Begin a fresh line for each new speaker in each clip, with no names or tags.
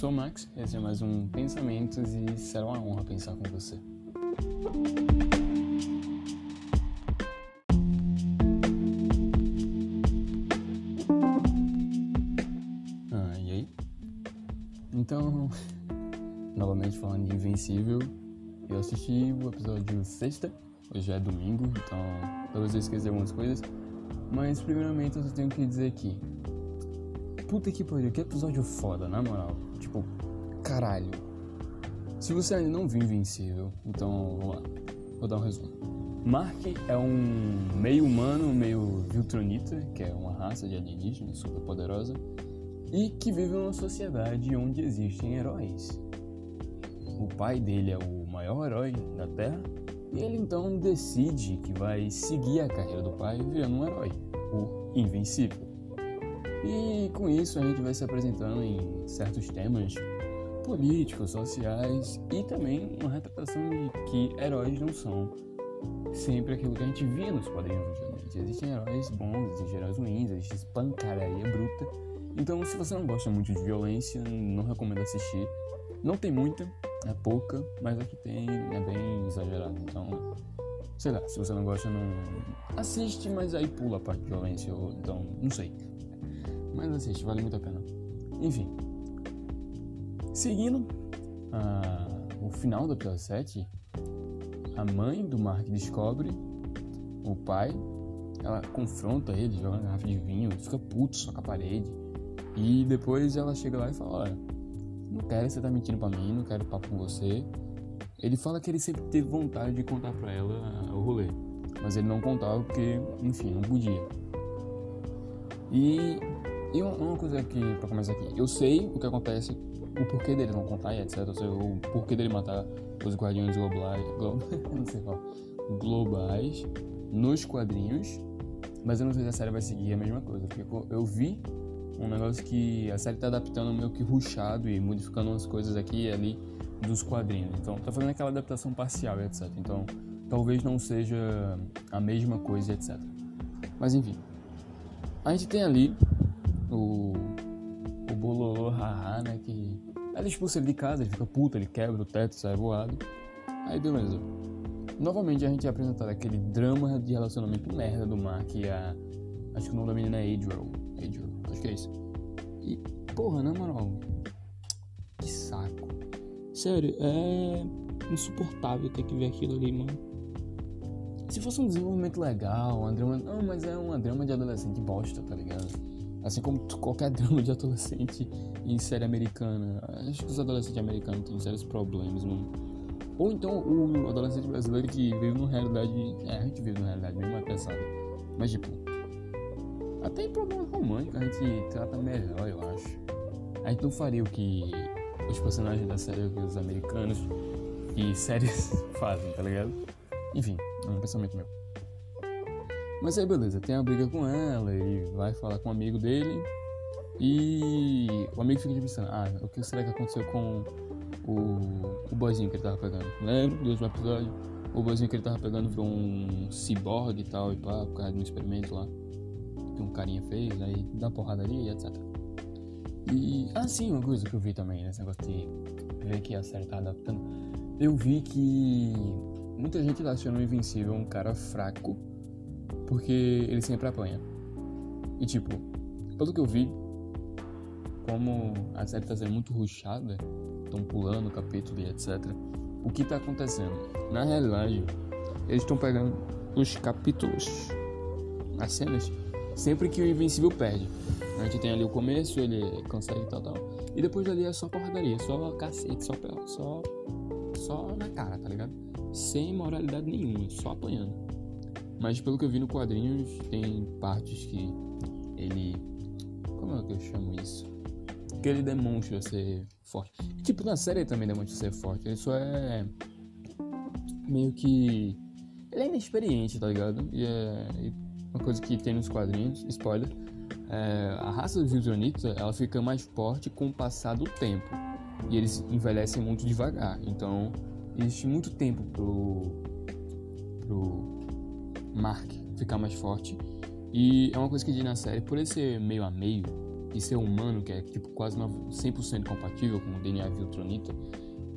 sou o Max, esse é mais um Pensamentos e será uma honra pensar com você. Ah, e aí? Então, novamente falando de Invencível, eu assisti o episódio sexta, hoje é domingo, então talvez eu esqueça algumas coisas, mas primeiramente eu só tenho que dizer que puta que pariu, que episódio foda, na moral. Tipo, caralho. Se você ainda não viu Invencível, então vamos lá. Vou dar um resumo. Mark é um meio humano, meio Viltronita, que é uma raça de alienígenas super poderosa, e que vive numa sociedade onde existem heróis. O pai dele é o maior herói da Terra, e ele então decide que vai seguir a carreira do pai virando um herói, o Invencível. E com isso a gente vai se apresentando em certos temas políticos, sociais e também uma retratação de que heróis não são sempre aquilo que a gente via nos quadrinhos antigamente. Existem heróis bons, existem heróis ruins, existe pancadaria bruta. Então, se você não gosta muito de violência, não recomendo assistir. Não tem muita, é pouca, mas a que tem é bem exagerado. Então, sei lá, se você não gosta, não assiste, mas aí pula a parte de violência. Ou, então, não sei. Mas assiste, vale muito a pena. Enfim. Seguindo a, o final do episódio 7, a mãe do Mark descobre o pai, ela confronta ele, joga uma garrafa de vinho, fica puto, soca a parede. E depois ela chega lá e fala, olha, não quero você tá mentindo pra mim, não quero papo com você. Ele fala que ele sempre teve vontade de contar pra ela o rolê. Mas ele não contava porque, enfim, não podia. E e uma coisa aqui, pra começar aqui, eu sei o que acontece, o porquê dele não contar etc. Eu sei o porquê dele matar os guardiões globais, glo, não sei qual, globais nos quadrinhos, mas eu não sei se a série vai seguir a mesma coisa, porque eu vi um negócio que a série tá adaptando meio que ruchado e modificando umas coisas aqui e ali dos quadrinhos. Então, tá fazendo aquela adaptação parcial e etc. Então, talvez não seja a mesma coisa etc. Mas enfim. A gente tem ali o, o Bololô Haha, né? Que ela expulsa ele de casa, ele fica puto, ele quebra o teto, sai voado. Aí beleza. Novamente a gente é apresentado aquele drama de relacionamento merda do Mark e a. Acho que o nome da menina é Adriel. Adriel, acho que é isso. E, porra, na moral. Que saco. Sério, é insuportável ter que ver aquilo ali, mano. Se fosse um desenvolvimento legal, uma drama. Não, mas é uma drama de adolescente bosta, tá ligado? Assim como qualquer drama de adolescente em série americana. Acho que os adolescentes americanos têm sérios problemas, mano. Ou então o adolescente brasileiro que vive numa realidade. É, a gente vive numa realidade bem mais pesada. Mas tipo. Até em problema romântico a gente trata melhor, eu acho. A gente não faria o que os personagens da série, os americanos e séries fazem, tá ligado? Enfim, é um pensamento meu. Mas aí beleza, tem a briga com ela, ele vai falar com um amigo dele e o amigo fica pensando, ah, o que será que aconteceu com o, o boizinho que ele tava pegando? Lembra do último episódio? O boizinho que ele tava pegando foi um ciborgue e tal, e pá, por causa de um experimento lá que um carinha fez, aí dá uma porrada ali e etc. E, ah sim, uma coisa que eu vi também, nesse negócio de ver que a série tá adaptando, eu vi que muita gente relaciona o Invencível um cara fraco porque ele sempre apanha. E tipo, pelo que eu vi, como a série tá sendo muito ruchada, estão pulando capítulo e etc. O que tá acontecendo? Na realidade, eles estão pegando os capítulos, as cenas, sempre que o Invencível perde. A gente tem ali o começo, ele consegue tal, tal. E depois ali é só porradaria, só cacete, só, só, só na cara, tá ligado? Sem moralidade nenhuma, só apanhando. Mas pelo que eu vi no quadrinhos, tem partes que ele. Como é que eu chamo isso? Que ele demonstra ser forte. Tipo, na série ele também demonstra ser forte. Ele só é. Meio que. Ele é inexperiente, tá ligado? E é. Uma coisa que tem nos quadrinhos, spoiler. É, a raça dos Viltronitas, ela fica mais forte com o passar do tempo. E eles envelhecem muito devagar. Então, existe muito tempo pro. pro Ficar mais forte. E é uma coisa que diz na série, por ele ser meio a meio, e ser humano, que é tipo quase 100% compatível com o DNA Viltronita,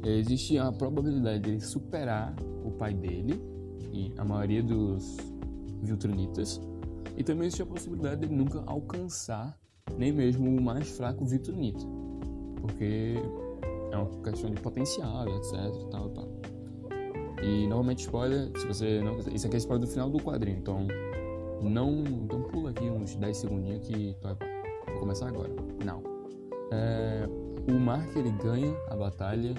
existe a probabilidade dele superar o pai dele e a maioria dos Viltronitas, e também existe a possibilidade dele nunca alcançar nem mesmo o mais fraco Viltronita, porque é uma questão de potencial etc tal tal. E novamente spoiler, se você não isso aqui é spoiler do final do quadrinho, então não, então pula aqui uns 10 segundinhos que vai vou começar agora. Não. É, o Mark ele ganha a batalha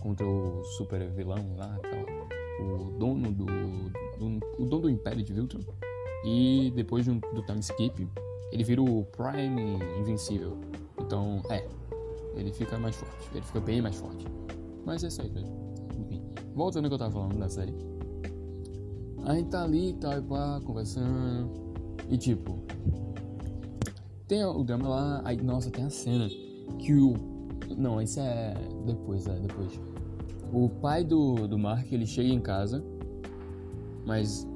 contra o super vilão lá, tal, o dono do, do, o dono do Império de Viltron. E depois do, do time skip, ele vira o Prime Invencível. Então, é, ele fica mais forte, ele fica bem mais forte. Mas é isso aí, velho. Voltando ao que eu tava falando da série. A gente tá ali, tá, pá, conversando. E tipo, tem o drama lá, aí, nossa, tem a cena que o. Não, isso é depois, é depois. O pai do, do Mark, ele chega em casa, mas.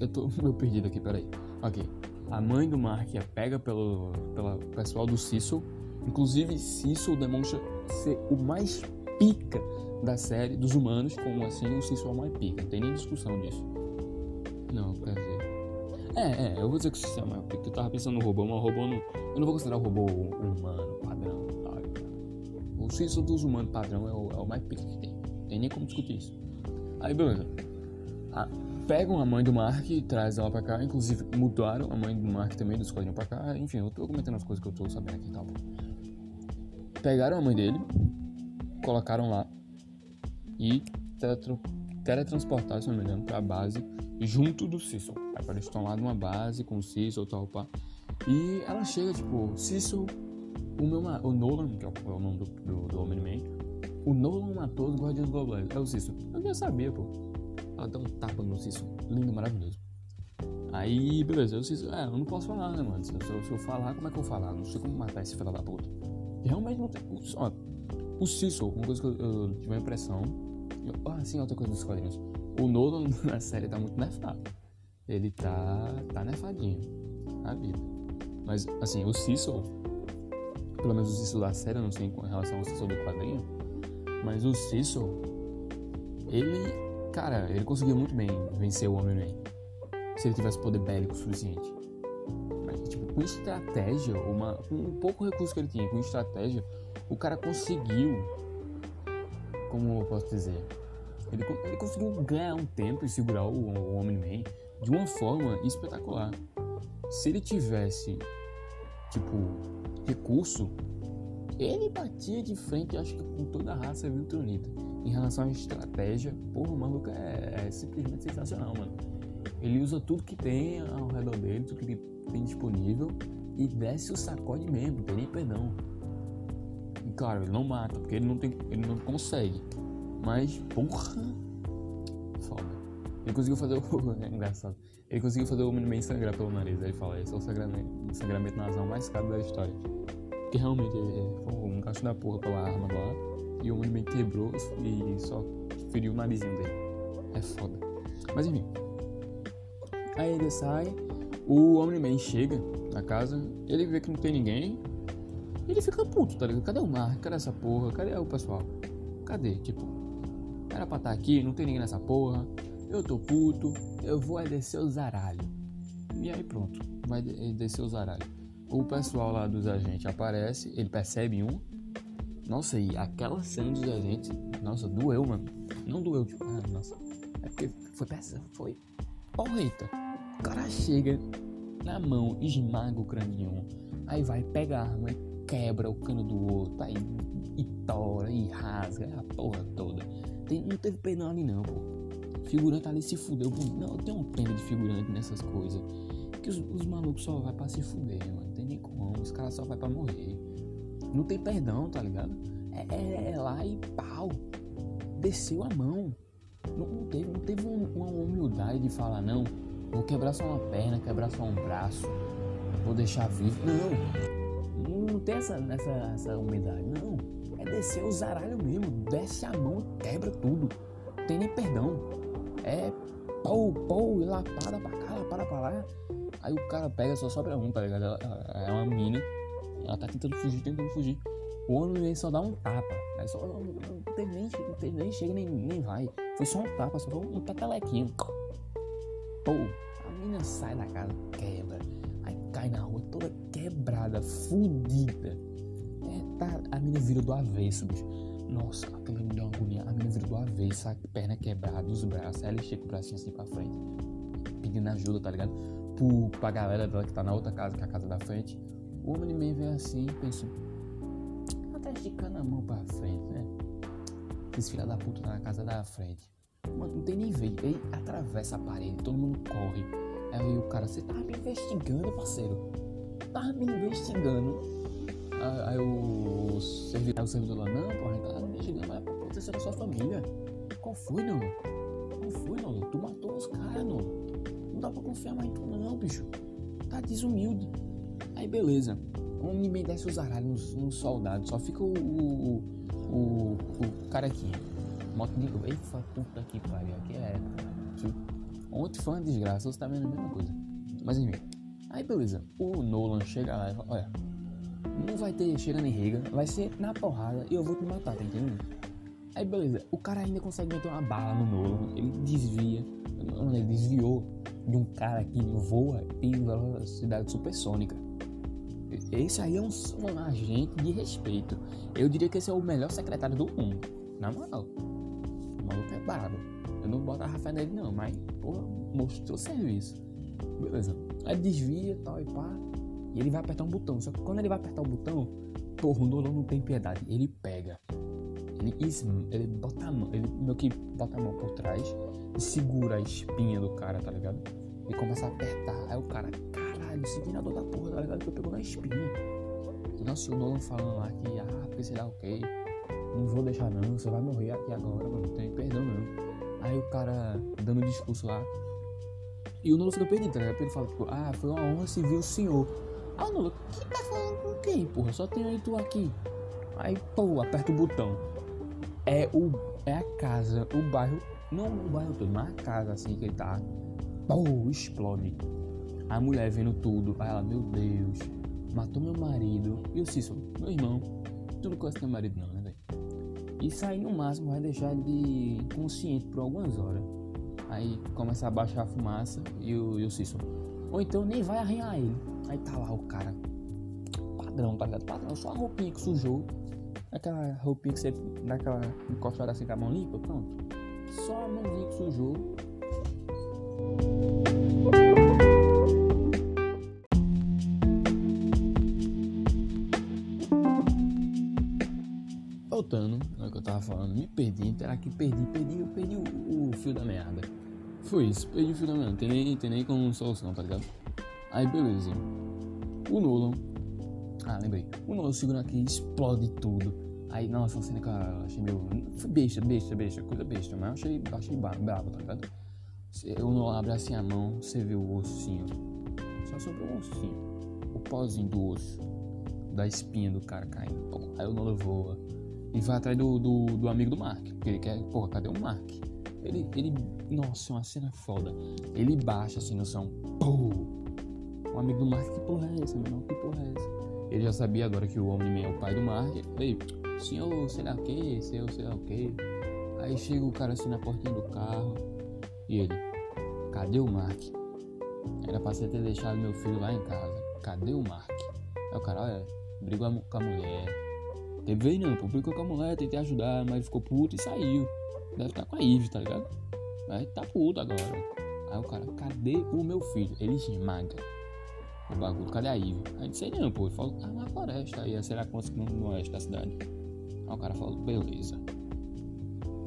Eu tô meio perdido aqui, peraí. Ok. A mãe do Mark é pega pelo, pelo pessoal do Cecil. Inclusive, Cecil demonstra ser o mais pica da série dos humanos, como assim o Cecil é pica. Não tem nem discussão disso. Não, quer dizer. É, é, eu vou dizer que o Cecil é pica. Eu tava pensando no robô, mas o robô não. Eu não vou considerar o robô humano, padrão. Tá? O Cecil dos humanos padrão é o, é o mais pica que tem. Não tem nem como discutir isso. Aí, beleza. Ah, pegam a mãe do Mark e trazem ela pra cá. Inclusive, mudaram a mãe do Mark também do esquadrão pra cá. Enfim, eu tô comentando as coisas que eu tô sabendo aqui, tá bom? Pegaram a mãe dele, colocaram lá e teletransportaram, se não me engano, pra base junto do Cecil. Aí eles estão lá numa base com o Cecil e tal, pá. E ela chega, tipo, Cecil, o meu o Nolan, que é o, nome do, do, do Homem-Man, o Nolan matou os Guardiões Globais. É o Cecil. Eu já sabia, pô. Ela dá um tapa no Cecil. Lindo, maravilhoso. Aí, beleza, eu disse, é, eu não posso falar, né, mano? Se eu, se eu falar, como é que eu vou falar? Não sei como matar esse filho da puta. Realmente não tem. Ó, o Cecil, uma coisa que eu, eu tive a impressão. Ah, sim, outra coisa dos quadrinhos. O Nolan na série tá muito nerfado. Ele tá. tá nerfadinho na vida. Mas, assim, o Cecil, pelo menos o Cecil da série, eu não sei em relação ao Cecil do quadrinho, mas o Cecil, ele Cara, ele conseguiu muito bem vencer o Homem-Man. Se ele tivesse poder bélico suficiente. Mas, tipo, com estratégia, uma, com um pouco recurso que ele tinha, com estratégia, o cara conseguiu. Como eu posso dizer? Ele, ele conseguiu ganhar um tempo e segurar o, o Homem-Man de uma forma espetacular. Se ele tivesse, tipo, recurso, ele batia de frente, acho que com toda a raça Viltronita. Em relação à estratégia, porra, o maluco é, é, simplesmente sensacional, mano. Ele usa tudo que tem ao redor dele, tudo que tem disponível e desce o sacode mesmo, não tem nem perdão. Claro, ele não mata, porque ele não, tem, ele não consegue. Mas, porra, foda. Ele conseguiu fazer o. é engraçado. Ele conseguiu fazer o Homem-Man sangrar pelo nariz. Ele fala: esse é o sangramento, sangramento nasal mais caro da história. Porque realmente é, foi um gasto da porra pela arma lá. E o Omni-Man quebrou e só feriu o narizinho dele. É foda. Mas enfim. Aí ele sai, o Omni-Man chega na casa, ele vê que não tem ninguém. Ele fica puto, tá ligado? Cadê o Mar? Cadê essa porra? Cadê o pessoal? Cadê? Tipo, era pra estar tá aqui, não tem ninguém nessa porra. Eu tô puto, eu vou descer o zaralho. E aí pronto, vai descer o zaralho o pessoal lá dos agentes aparece, ele percebe um. Nossa, e aquela cena dos agentes, nossa, doeu, mano. Não doeu, tipo, ah, nossa. É porque foi peça, foi porreta. O cara chega na mão, esmaga o um, aí vai, pega a arma quebra o cano do outro, aí e tora, e rasga, a porra toda. Tem, não teve pena ali não, pô. Figurante ali se fudeu. Não, tem um pena de figurante nessas coisas. Que os, os malucos só vai pra se fuder, mano. Não tem nem como. Os caras só vai pra morrer. Não tem perdão, tá ligado? É, é, é lá e pau. Desceu a mão. Não, não teve, não teve uma humildade de falar, não. Vou quebrar só uma perna, quebrar só um braço. Vou deixar vivo. Não. Tem essa, essa, essa humildade. Não. É descer o zaralho mesmo. Desce a mão quebra tudo. Não tem nem perdão. É pau, pau, e lapada pra cá, lapada pra lá. Aí o cara pega, só sobra um, tá ligado? É uma mina. Ela tá tentando fugir, tentando fugir. O homem só dá um tapa. Aí só, não, não, nem, não nem chega, nem, nem vai. Foi só um tapa, só foi um petelequinho. Pô, a menina sai da casa, quebra. Aí cai na rua toda quebrada, fudida. É, tá, a menina vira do avesso, bicho. Nossa, aquilo me deu uma agonia. A menina vira do avesso, a perna quebrada, os braços. Aí ela chega o bracinho assim pra frente, pedindo ajuda, tá ligado? Pro, pra galera dela que tá na outra casa, que é a casa da frente. O homem meio vem assim e pensa, tá esticando a mão pra frente, né? Esse filho da puta tá na casa da frente. Mano, não tem nem ver. Ele atravessa a parede, todo mundo corre. Aí o cara, você tava me investigando, parceiro. Tava me investigando. Aí, o, servidor, o servidor lá, não, porra, tava me investigando, mas aconteceu na sua família. Qual foi, não? Qual foi, não? Tu matou os caras, não. Não dá pra confiar mais em tu, não, bicho. Tá desumilde. Aí beleza. Um ninguém desce os aralhos nos, soldados, só fica o, o, o, o carequinha. Moto de eita puta que pariu, aqui é. Tipo, ontem foi uma desgraça, você tá vendo a mesma coisa. Mas enfim. Aí beleza, o Nolan chega lá e fala, olha, não vai ter chegando em Riga, vai ser na porrada e eu vou te matar, tá entendendo? Aí beleza, o cara ainda consegue meter uma bala no Nolan, ele desvia, ele desviou de um cara que voa em velocidade supersônica. Esse aí é um, um, agente de respeito. Eu diria que esse é o melhor secretário do mundo. Na moral. O maluco é brabo. Não boto a Rafa nele não, mas, porra, mostrou serviço. Beleza. Aí desvia tal e pá. E ele vai apertar um botão. Só que quando ele vai apertar o botão, porra, o Nolan não tem piedade. Ele pega. Ele, ele bota a mão. Ele meio que bota a mão por trás e segura a espinha do cara, tá ligado? E começa a apertar. Aí o cara, caralho, esse treinador da porra, tá ligado? Que eu pegou na espinha. Nossa, o Nolan falando lá que, ah, porque sei lá o Não vou deixar não, você vai morrer aqui agora, mano. Não tem perdão não. Aí o cara dando discurso lá. E o Nolan fica perdido, tá ligado? Ele fala, tipo, ah, foi uma honra se viu o senhor. Ah, o Nolan, que tá falando com quem, porra? Só tem aí tu aqui. Aí, pô, aperta o botão. É o. É a casa, o bairro. Não o bairro todo, mas a casa assim que ele tá. Pô, explode. A mulher vendo tudo, aí ela, meu Deus, matou meu marido. E o Cícero, meu irmão, tu não conhece teu marido não, né? Isso aí no máximo vai deixar ele inconsciente por algumas horas. Aí começa a baixar a fumaça e o, e o. Ou então nem vai arranhar ele. Aí tá lá o cara. Padrão, tá ligado? Padrão, só a roupinha que sujou. Aquela roupinha que você dá aquela encostada assim com a mão limpa, pronto. Só a mãozinha que sujou. Voltando no é que eu tava falando, me perdi, era que perdi, perdi, eu perdi o, o, fio da meada. Foi isso, perdi o fio da meada, não tem nem, tem nem como solução, tá ligado? Aí beleza. O Nolan. Ah, lembrei. O Nolan segura aqui explode tudo. Aí, nossa, cena que eu achei meio. Foi besta, besta, besta, coisa besta, mas eu achei, achei bravo, tá ligado? O Nolan abre assim a mão, você vê o ossinho. Só sobrou o ossinho. O pozinho do osso. Da espinha do cara caindo. Aí o Nolan voa e vai atrás do, do, do, amigo do Mark. Porque ele quer, porra, cadê o Mark? Ele, ele, nossa, é uma cena foda. Ele baixa assim no som, pô! O amigo do Mark, que porra é essa, meu Que porra é essa? Ele já sabia agora que o homem é o pai do Mark. Ei, senhor, sei lá o que, senhor, sei lá o que. Aí chega o cara assim na portinha do carro. E ele, cadê o Mark? Era pra você ter deixado meu filho lá em casa. Cadê o Mark? Aí o cara, olha, brigou com a mulher Teve vez não, publicou com a mulher, tentei ajudar, mas ficou puto e saiu. Deve estar tá com a Ive, tá ligado? Aí tá puto agora. Aí o cara, cadê o meu filho? Ele esmaga o bagulho, cadê a Ive? Aí disse, não, pô. Ele falou, ah, na floresta aí, será que no, no oeste da cidade? Aí o cara falou, beleza.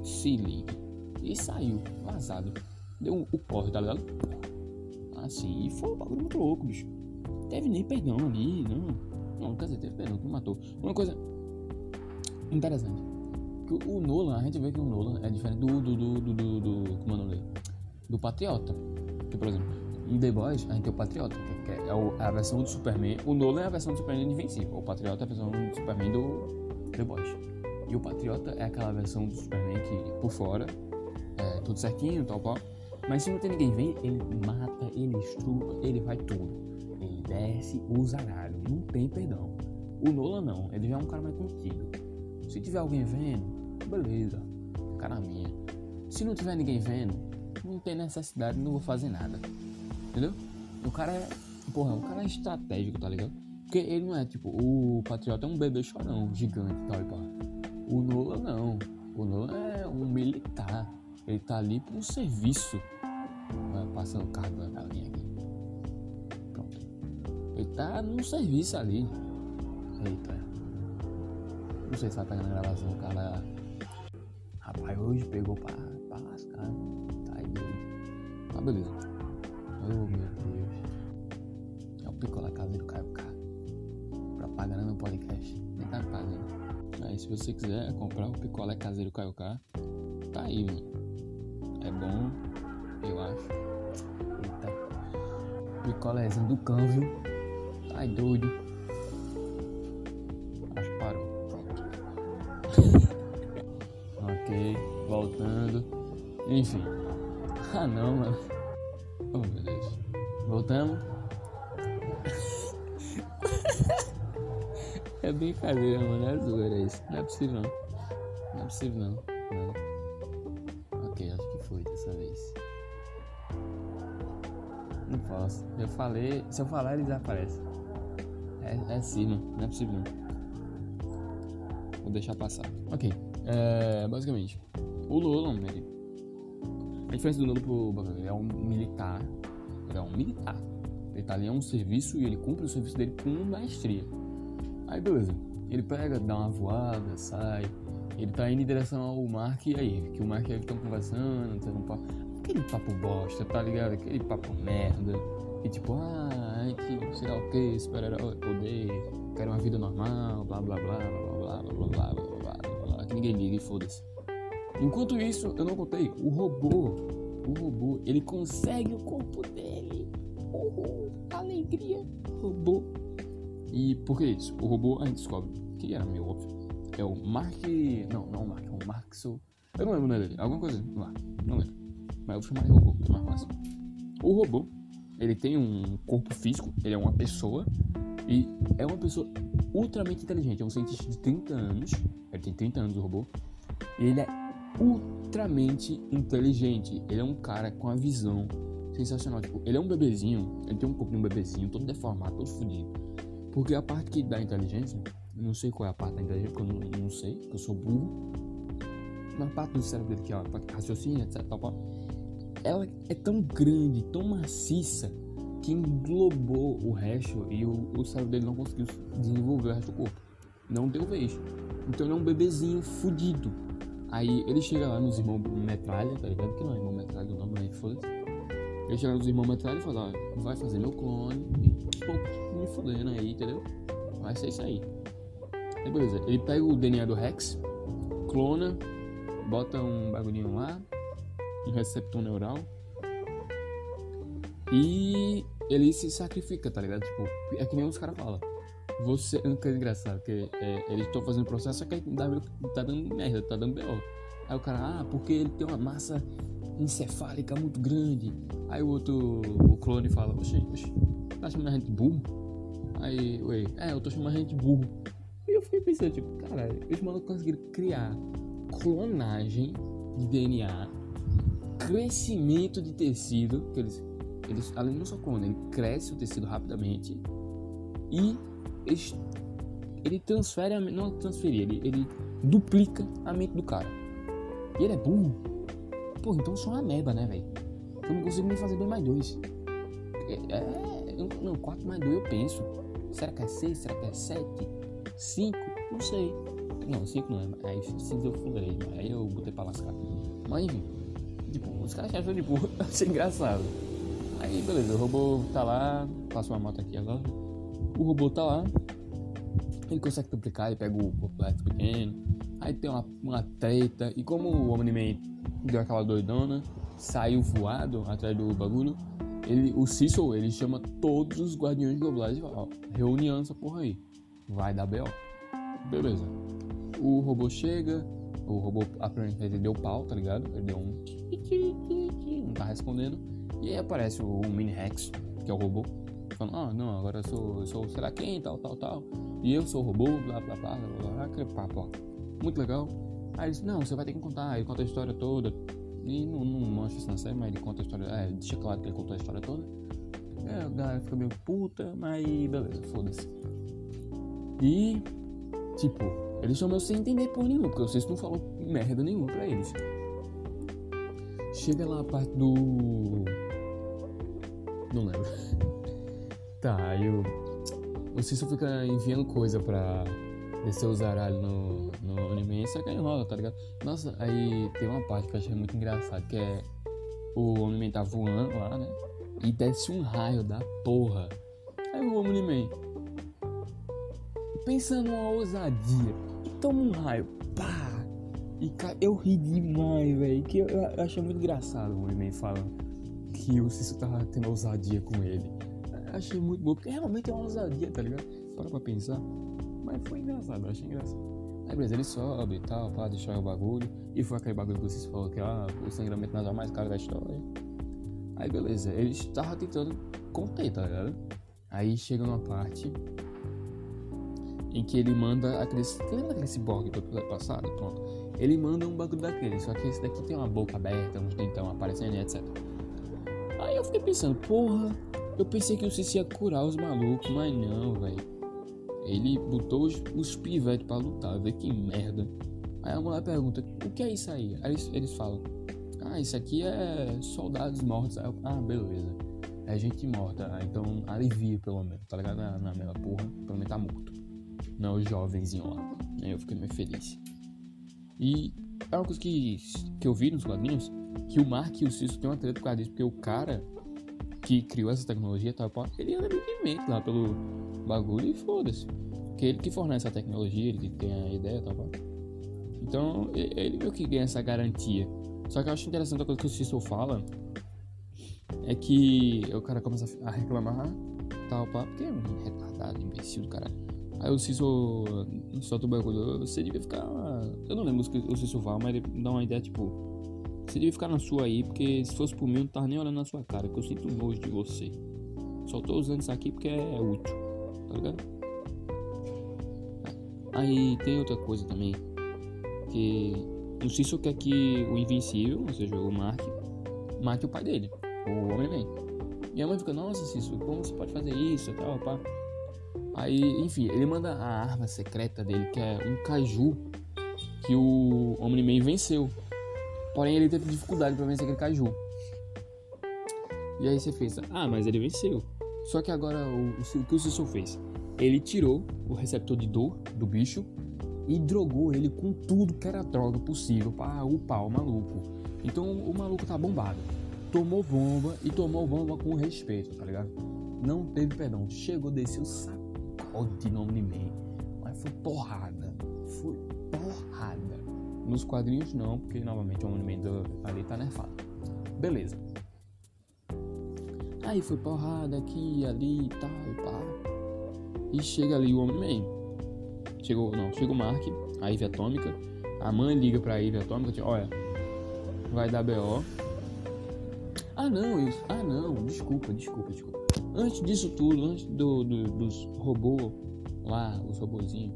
Se liga. E saiu, vazado. Deu o corre, tá ligado? Assim, e foi um bagulho muito louco, bicho. Teve nem perdão ali, não. Não, quer dizer, teve perdão, que matou. Uma coisa, interessante. Que o Nolan, a gente vê que o Nolan é diferente do. do. do. do. do, do como é o Do Patriota. Que, por exemplo, em The Boys, a gente tem o Patriota, que, é, é a versão do Superman. O Nolan é a versão do Superman Invencível. O Patriota é a versão do Superman do The Boys. E o Patriota é aquela versão do Superman que, por fora, é tudo certinho, tal, qual. Mas se não tem ninguém ver, ele mata, ele estrupa, ele vai tudo. Ele desce o zaralho. Não tem perdão. O Nolan não, ele já é um cara mais contido. Se tiver alguém vendo, beleza, cara minha. Se não tiver ninguém vendo, não tem necessidade, não vou fazer nada. Entendeu? O cara é. Porra, o cara é estratégico, tá ligado? Porque ele não é tipo, o Patriota é um bebê chorão, gigante e tal e pá. O Nolan não. O Nolan é um militar. Ele tá ali por um serviço. Vai passando o carro da galinha aqui. Pronto. Ele tá num serviço ali. Eita. Não sei se vai pegar na gravação, cara. Rapaz, hoje pegou pra, pra lascar. Tá aí doido. Mas beleza. Oh meu Deus. É o picolé caseiro Caio K. Propaganda no podcast. Nem tá pagando. Aí se você quiser comprar o picolé caseiro Caio K, tá aí, mano. É bom, eu acho. Eita. Picolézinho do viu? Tá aí doido. Enfim. Ah não, mano. Oh meu Deus. Voltamos. É brincadeira, mano. É zoeira isso. Não é possível não. Não é possível não. não. Ok, acho que foi dessa vez. Não posso. Eu falei. Se eu falar, ele desaparece. É, é sim, mano. Não é possível não. Vou deixar passar. Ok. É, basicamente. O Lula, ele. A diferença do Lula pro ele é um militar. Ele é um militar. Ele tá ali, é um serviço e ele cumpre o serviço dele com maestria. Aí beleza, ele pega, dá uma voada, sai, ele tá indo em direção ao Mark e aí, que o Mark e ele estão conversando, tendo um papo, aquele papo bosta, tá ligado? Aquele papo merda. E tipo, ah, a gente, sei o que, super-herói, poder, quero uma vida normal, blá blá blá blá blá blá blá blá blá blá blá blá, que ninguém liga e foda-se. Enquanto isso, eu não contei, o robô, o robô, ele consegue o corpo dele. Uhul, alegria, robô e por que isso? O robô a gente descobre que era meio óbvio. É o Mark. Não, não o Mark, é o Marxo. Eu não lembro o nome dele. Alguma coisa lá. Não lembro. Mas eu vou chamar de robô, que é mais fácil. O robô, ele tem um corpo físico, ele é uma pessoa. E é uma pessoa ultramente inteligente. É um cientista de 30 anos. Ele tem 30 anos, o robô. E ele é ultramente inteligente. Ele é um cara com a visão sensacional. Tipo, ele é um bebezinho. Ele tem um corpo de um bebezinho, todo deformado, todo fodido. Porque a parte que dá inteligência, não sei qual é a parte da inteligência, porque eu não, não sei, porque eu sou burro. Mas a parte do cérebro dele que é a parte raciocínio, etc. ela é tão grande, tão maciça, que englobou o resto e o, o cérebro dele não conseguiu desenvolver o resto do corpo. Não deu vez. Então ele é um bebezinho fudido. Aí ele chega lá nos irmãos metralha, tá ligado? Que não é irmão metralha o nome, mas foda-se. Ele chega nos irmãos metralha e fala, ó, vai fazer meu clone. E pouco me fodendo aí, entendeu? Vai ser isso aí. Aí beleza, ele pega o DNA do Rex, clona, bota um bagulhinho lá, um receptor neural. E ele se sacrifica, tá ligado? Tipo, é que nem os caras falam. Você. É uma coisa engraçada, que é, eles estão fazendo processo, só que tá dando merda, tá dando B.O. Aí o cara, ah, porque ele tem uma massa encefálica muito grande. Aí o outro, o clone fala, oxe, oxe, tá chamando a gente burro? Aí, ué, é, eu tô chamando a gente burro. E eu fiquei pensando, tipo, cara, os malucos conseguiram criar clonagem de DNA, crescimento de tecido, que eles, eles além não só clonam, ele cresce o tecido rapidamente e ele transfere, a, não transferir, ele, ele duplica a mente do cara. E ele é burro. Pô, então eu sou uma merda, né, velho? Eu não consigo nem fazer 2 mais 2. É, é, não, 4 mais 2 eu penso. Será que é 6? Será que é 7? 5? Não sei. Não, 5 não é. Aí 6 eu fundei, aí eu botei pra lascar. Mas enfim. Tipo, os caras acham tipo, achei engraçado. Aí beleza, o robô tá lá, passa uma moto aqui agora. O robô tá lá, ele consegue duplicar, ele pega o complexo pequeno. Aí tem uma, uma treta. E como o Omni-Man deu aquela doidona, saiu voado atrás do bagulho, ele, o Cecil, ele chama todos os guardiões globais e fala, ó, reunião essa porra aí. Vai dar B.O. Beleza. O robô chega, o robô aparentemente ele deu pau, tá ligado? Ele deu um não tá respondendo. E aí aparece o Mini Rex, que é o robô, falando, ah, não, agora eu sou, eu sou sei lá quem, tal, tal, tal. E eu sou robô, blá, blá, blá, blá, blá, aquele papo, ó. Muito legal. Aí ele disse, não, você vai ter que contar. Ele conta a história toda. E não, não mostra isso na série, mas ele conta a história. É, deixa claro que ele contou a história toda. É, a galera fica meio puta, mas beleza, foda-se. E, tipo, eles chamam sem entender por nenhum, porque vocês não falou merda nenhuma pra eles. Chega lá a parte do. Não lembro. Tá, aí o. Cício fica enviando coisa pra descer o zaralho no, no anime, só que aí rola, tá ligado? Nossa, aí tem uma parte que eu achei muito engraçado, que é o Omni-Man tá voando lá, né? E desce um raio da porra. Aí o Omni-Man, pensando numa ousadia, toma um raio, pá! E cara, eu ri demais, velho. Que eu, eu, achei muito engraçado o Omni-Man falando que o Cício tava tendo ousadia com ele. Achei muito bom, porque realmente é uma ousadia, tá ligado? Para pra pensar. Mas foi engraçado, achei engraçado. Aí beleza, ele sobe e tal, pá, destrói o bagulho. E foi aquele bagulho que vocês falaram que ah, o sangramento nasal mais caro da história. Aí beleza, ele estava tentando conter, tá ligado? Aí chega uma parte em que ele manda aqueles. Lembra daquele cyborg do episódio passado? Pronto. Ele manda um bagulho daquele, só que esse daqui tem uma boca aberta, uns dentão aparecendo etc. Aí eu fiquei pensando, porra, eu pensei que o Cici ia curar os malucos, mas não, velho. Ele botou os, os pivetes pra lutar, vê que merda. Aí a mulher pergunta, o que é isso aí? Aí eles, eles falam, ah, isso aqui é soldados mortos. Eu, ah, beleza. É gente morta. Ah, então alivia pelo menos, tá ligado? Na, na mesma porra, pelo menos tá morto. Não o jovenzinho lá. Aí eu fiquei meio feliz. E é uma coisa que, que eu vi nos quadrinhos, que o Mark e o Cisco tem uma treta por causa disso, porque o cara que criou essa tecnologia, tal, ele anda livremente lá pelo bagulho e foda-se. Porque ele que fornece a tecnologia, ele que tem a ideia, tal, Então, ele meio que ganha essa garantia. Só que eu acho interessante a coisa que o Cícero fala é que o cara começa a reclamar, tal, pá, porque é um retardado, imbecil do caralho. Aí o Cícero solta o bagulho, você devia ficar. Eu não lembro o Cícero fala, mas ele dá uma ideia tipo você devia ficar na sua aí, porque se fosse por mim eu não tava nem olhando na sua cara, que eu sinto nojo de você. Só tô usando isso aqui porque é útil, tá ligado? Aí tem outra coisa também, que o Cícero quer que o Invencível, ou seja, o Mark, mate o pai dele, o Homem-Man. E a mãe fica, nossa Cícero, como você pode fazer isso e tal, pá. Aí, enfim, ele manda a arma secreta dele, que é um caju que o Homem-Man venceu. Porém, ele teve dificuldade para vencer aquele caju. E aí você pensa, ah, mas ele venceu. Só que agora o, o que o Cícero fez? Ele tirou o receptor de dor do bicho e drogou ele com tudo que era droga possível para upar o maluco. Então o maluco tá bombado. Tomou bomba e tomou bomba com respeito, tá ligado? Não teve perdão. Chegou, desceu sacode nome de mim. Mas foi porrada. Foi porrada. Nos quadrinhos não, porque novamente o monumento ali tá nerfado. Beleza. Aí foi porrada aqui, ali e tal, pá. E chega ali o Homem-Man. Chegou, não, chega o Mark, a Ivy Atômica. A mãe liga pra Ivy Atômica, tipo, olha, vai dar BO. Ah não, isso, ah não, desculpa, desculpa, desculpa. Antes disso tudo, antes do, do dos robôs lá, os robôzinhos,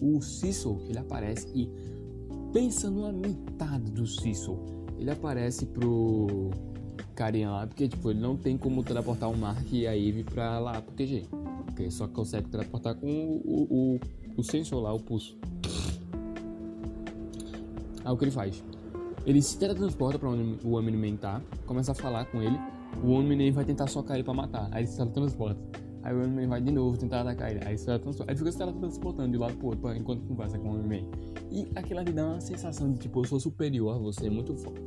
o Cecil, ele aparece e pensa numa metade do Cecil. Ele aparece pro carinha lá, porque tipo, ele não tem como teleportar o Mark e a Eve pra lá proteger. Porque ele só consegue teleportar com o, o, o sensor lá, o pulso. Aí o que ele faz? Ele se teletransporta pra onde o Omni-Man tá, começa a falar com ele, o Omni-Man vai tentar socar ele pra matar, aí ele se teletransporta. Aí o Omni-Man vai de novo tentar atacar ele. Aí, se aí fica se teletransportando de um lado pro outro enquanto conversa com o Omni-Man. E aquilo ali dá uma sensação de tipo, eu sou superior a você, muito foda.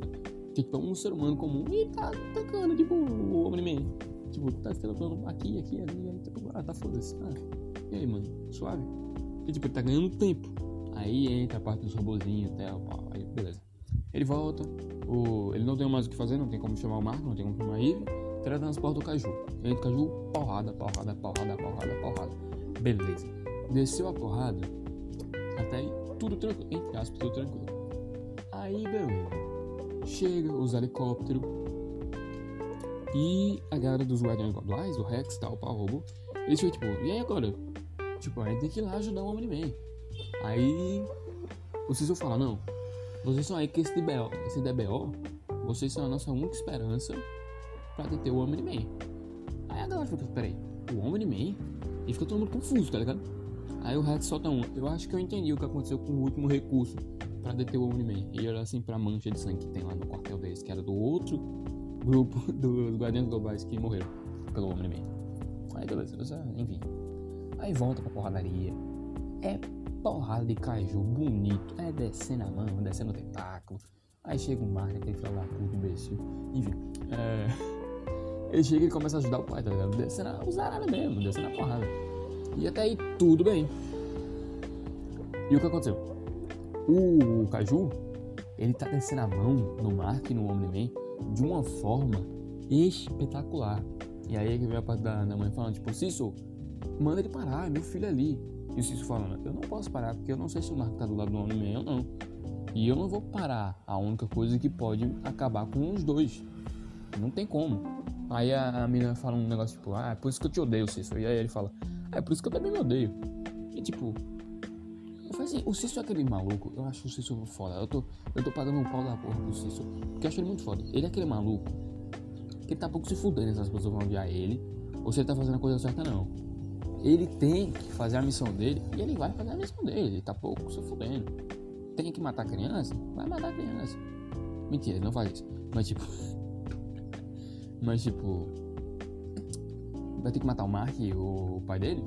Tipo, um ser humano comum e tá atacando, tipo, o Omni-Man. Tipo, tá se teletransportando aqui, aqui, ali, ali. Tipo, ah, tá foda-se. Ah, e aí, mano? Suave? E tipo, ele tá ganhando tempo. Aí entra a parte dos robozinhos e tal, aí beleza. Ele volta, o... ele não tem mais o que fazer, não tem como chamar o Marco, não tem como chamar a Eve teletransporta o caju. Entra o caju, porrada, porrada, porrada, porrada, porrada. Beleza. Desceu a porrada, até aí tudo tranquilo, entre aspas, tudo tranquilo. Aí, beleza. Chega os helicópteros. E a galera dos Guardiões Globais, o Rex e tal, o Pau eles ficam tipo, e aí agora? Tipo, a gente tem que ir lá ajudar o Omni-Man. Aí o Cícero fala, não, vocês são aí que esse DBO, esse DBO, vocês são a nossa única esperança pra deter o Omni-Man. Aí a galera fica, peraí, o Omni-Man? E fica todo mundo confuso, tá ligado? Aí o Rex solta um, eu acho que eu entendi o que aconteceu com o último recurso pra deter o Omni-Man. E olha assim pra mancha de sangue que tem lá no quartel deles, que era do outro grupo dos Guardiões Globais que morreram pelo Omni-Man. Aí beleza, enfim. Aí volta pra porradaria. É porrada de caju bonito. É descendo a mão, descendo o tentáculo. Aí chega o Mark, aquele filho da puta, imbecil. Enfim, é... Ele chega e começa a ajudar o pai, tá ligado? Descendo a usarada mesmo, descendo a porrada. E até aí tudo bem. E o que aconteceu? O Caju, ele tá descendo a mão no Mark e no Omni-Man de uma forma espetacular. E aí que vem a parte da, da mãe falando, tipo, Cício, manda ele parar, é meu filho ali. E o Cício falando, eu não posso parar porque eu não sei se o Marco tá do lado do Omni-Man ou não. E eu não vou parar a única coisa que pode acabar com os dois. Não tem como. Aí a, a menina fala um negócio tipo, ah, é por isso que eu te odeio, Cício. E aí ele fala, ah, é por isso que eu também me odeio. E tipo, eu falei assim, o Cício é aquele maluco, eu acho o Cício foda. Eu tô, eu tô pagando um pau da porra pro Cício, porque eu acho ele muito foda. Ele é aquele maluco que tá pouco se fudendo se as pessoas vão odiar ele, ou se ele tá fazendo a coisa certa, não. Ele tem que fazer a missão dele e ele vai fazer a missão dele, ele tá pouco se fudendo. Tem que matar criança? Vai matar criança. Mentira, ele não faz isso. Mas tipo. Mas tipo. Vai ter que matar o Mark, o pai dele?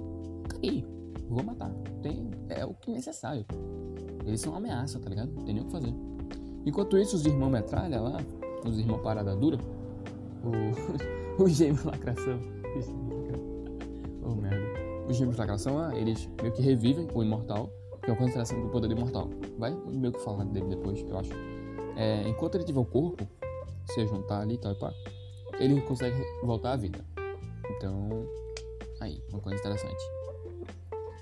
Caguei. Vou matar. Tem, é o que é necessário. Eles são uma ameaça, tá ligado? Não tem nem o que fazer. Enquanto isso, os irmãos metralha lá, os irmãos parada dura, o, o gêmeo lacração. oh merda. Os gêmeos lacração lá, eles meio que revivem o imortal, que é a concentração do poder imortal. Vai meio que falar dele depois, eu acho. É, enquanto ele tiver o corpo, se juntar ali e tal e pá, ele consegue voltar à vida. Então, aí, uma coisa interessante.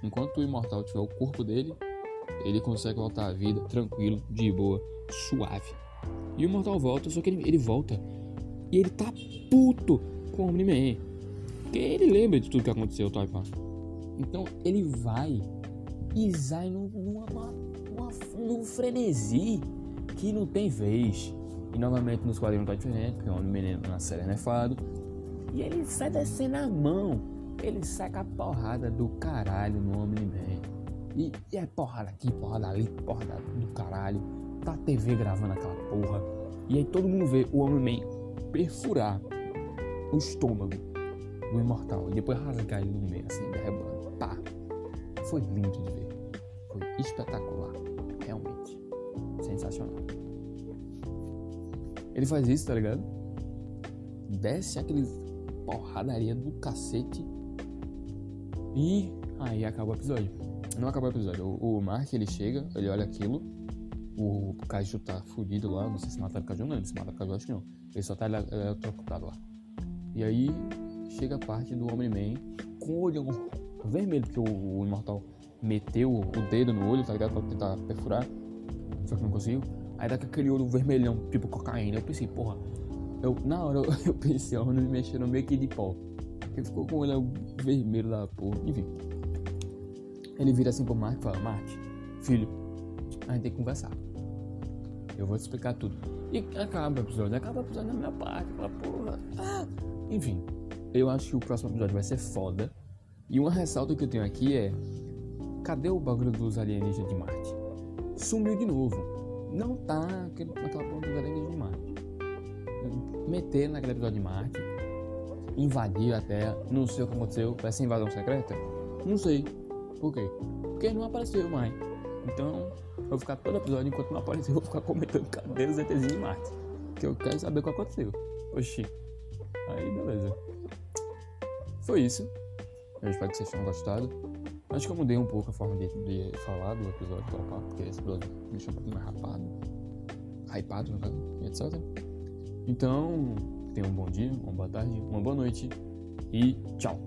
Enquanto o imortal tiver o corpo dele, ele consegue voltar à vida tranquilo, de boa, suave. E o imortal volta, só que ele, ele volta e ele tá puto com o Omni-Man. Porque ele lembra de tudo que aconteceu, tá? Então ele vai e sai num, frenesi que não tem vez. E novamente nos quadrinhos tá diferente, porque o Homem-Man na série é nefado. E ele sai descendo a mão. Ele saca a porrada do caralho no Omni-Man. E, e é porrada aqui, porrada ali, porrada do caralho. Tá a TV gravando aquela porra. E aí todo mundo vê o Homem-Man perfurar o estômago do imortal e depois rasgar ele no meio, assim, derrebando. Pá! Foi lindo de ver. Foi espetacular. Realmente. Sensacional. Ele faz isso, tá ligado? Desce aquele porradaria do cacete. E aí acaba o episódio. Não acaba o episódio. O, o Mark ele chega, ele olha aquilo. O Kaiju tá fudido lá. Não sei se mataram o Kaiju, não. Se mataram o Kaiju, acho que não. Ele só tá eletrocutado lá. E aí chega a parte do Homem-Man com o olho vermelho, porque o, o Imortal meteu o dedo no olho, tá ligado? Pra tentar perfurar. Só que não conseguiu. Aí dá aquele olho vermelhão, tipo cocaína. Eu pensei, porra. Eu, na hora eu, pensei, ó, me mexendo meio que de pó. Ele ficou com o olho vermelho lá, porra. Enfim. Ele vira assim pro Mark e fala, Mark, filho, a gente tem que conversar. Eu vou te explicar tudo. E acaba o episódio, acaba o episódio na minha parte, aquela porra. Ah. Enfim, eu acho que o próximo episódio vai ser foda. E uma ressalta que eu tenho aqui é: cadê o bagulho dos alienígenas de Marte? Sumiu de novo. Não tá naquela porra dos alienígenas de Marte. Meteram naquele episódio de Marte, invadiu a Terra, não sei o que aconteceu, ser invasão secreta? Não sei. Por quê? Porque não apareceu mais. Então, eu vou ficar todo episódio, enquanto não aparecer, eu vou ficar comentando cadê os ETzinhos de Marte. Que eu quero saber o que aconteceu. Oxi. Aí, beleza. Foi isso. Eu espero que vocês tenham gostado. Acho que eu mudei um pouco a forma de, de falar do episódio do porque esse episódio me deixou um pouco mais rapado, hypado, né, etc. Então, tenha um bom dia, uma boa tarde, uma boa noite e tchau!